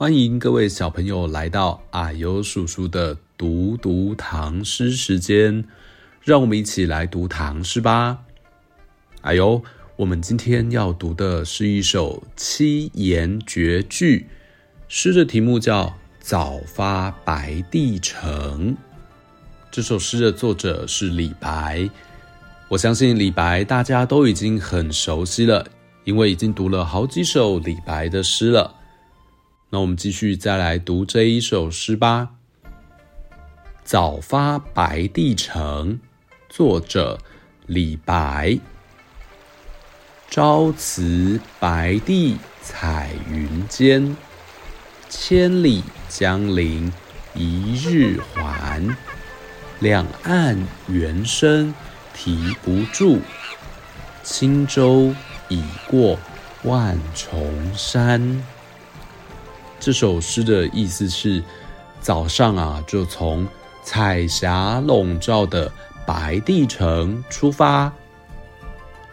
欢迎各位小朋友来到啊呦叔叔的读读唐诗时间，让我们一起来读唐诗吧。啊呦，我们今天要读的是一首七言绝句，诗的题目叫《早发白帝城》。这首诗的作者是李白，我相信李白大家都已经很熟悉了，因为已经读了好几首李白的诗了。那我们继续再来读这一首诗吧。《早发白帝城》作者李白。朝辞白帝彩云间，千里江陵一日还。两岸猿声啼不住，轻舟已过万重山。这首诗的意思是，早上啊，就从彩霞笼罩的白帝城出发，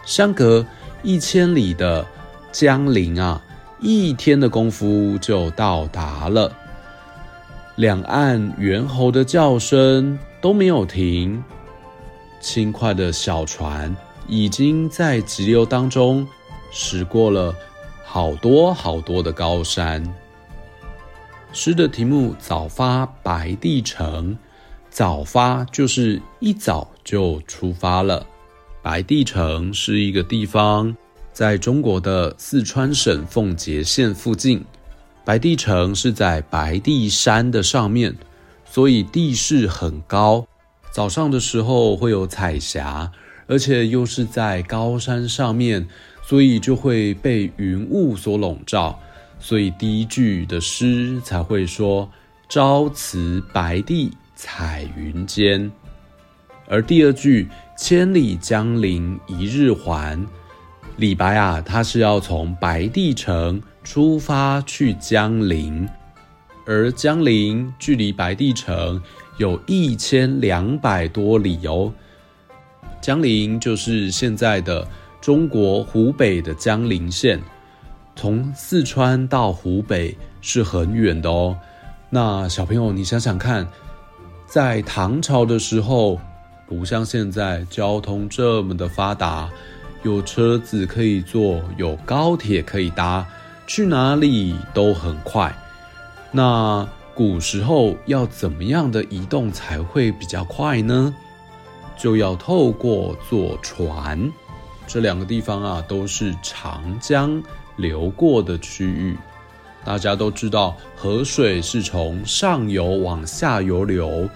相隔一千里的江陵啊，一天的功夫就到达了。两岸猿猴的叫声都没有停，轻快的小船已经在急流当中驶过了好多好多的高山。诗的题目“早发白帝城”，早发就是一早就出发了。白帝城是一个地方，在中国的四川省奉节县附近。白帝城是在白帝山的上面，所以地势很高。早上的时候会有彩霞，而且又是在高山上面，所以就会被云雾所笼罩。所以第一句的诗才会说“朝辞白帝彩云间”，而第二句“千里江陵一日还”，李白啊，他是要从白帝城出发去江陵，而江陵距离白帝城有一千两百多里哦。江陵就是现在的中国湖北的江陵县。从四川到湖北是很远的哦。那小朋友，你想想看，在唐朝的时候，不像现在交通这么的发达，有车子可以坐，有高铁可以搭，去哪里都很快。那古时候要怎么样的移动才会比较快呢？就要透过坐船。这两个地方啊，都是长江流过的区域，大家都知道，河水是从上游往下游流。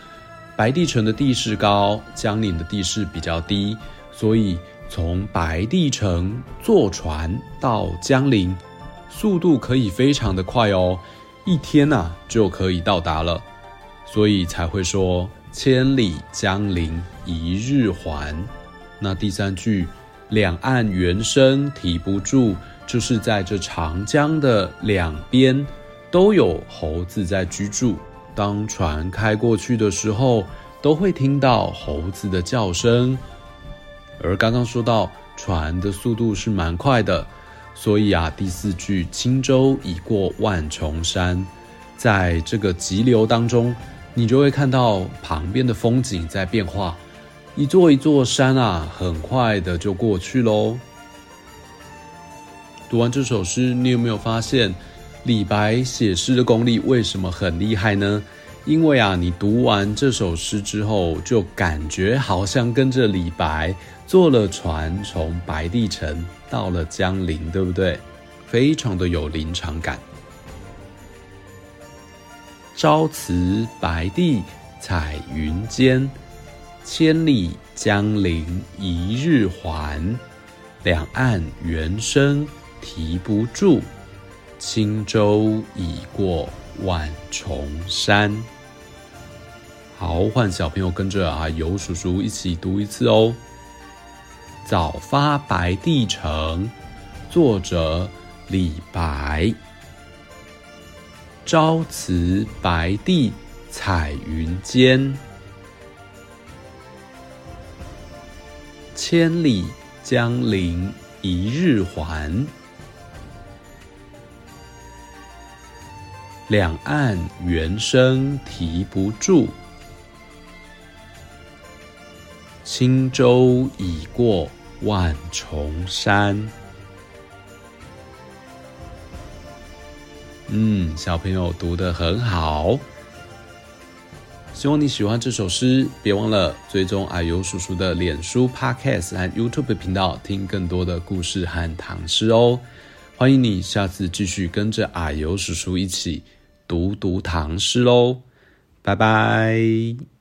白帝城的地势高，江陵的地势比较低，所以从白帝城坐船到江陵，速度可以非常的快哦，一天呐、啊、就可以到达了，所以才会说千里江陵一日还。那第三句，两岸猿声啼不住。就是在这长江的两边都有猴子在居住，当船开过去的时候，都会听到猴子的叫声。而刚刚说到船的速度是蛮快的，所以啊，第四句“轻舟已过万重山”，在这个急流当中，你就会看到旁边的风景在变化，一座一座山啊，很快的就过去喽。读完这首诗，你有没有发现李白写诗的功力为什么很厉害呢？因为啊，你读完这首诗之后，就感觉好像跟着李白坐了船，从白帝城到了江陵，对不对？非常的有临场感。朝辞白帝彩云间，千里江陵一日还。两岸猿声啼不住，轻舟已过万重山。好，换小朋友跟着啊游叔叔一起读一次哦。早发白帝城，作者李白。朝辞白帝彩云间，千里江陵一日还。两岸猿声啼不住。轻舟已过万重山。嗯，小朋友读得很好。希望你喜欢这首诗，别忘了追踪阿尤叔叔的脸书、Podcast 和 YouTube 频道，听更多的故事和唐诗哦。欢迎你下次继续跟着阿尤叔叔一起读读唐诗喽，拜拜。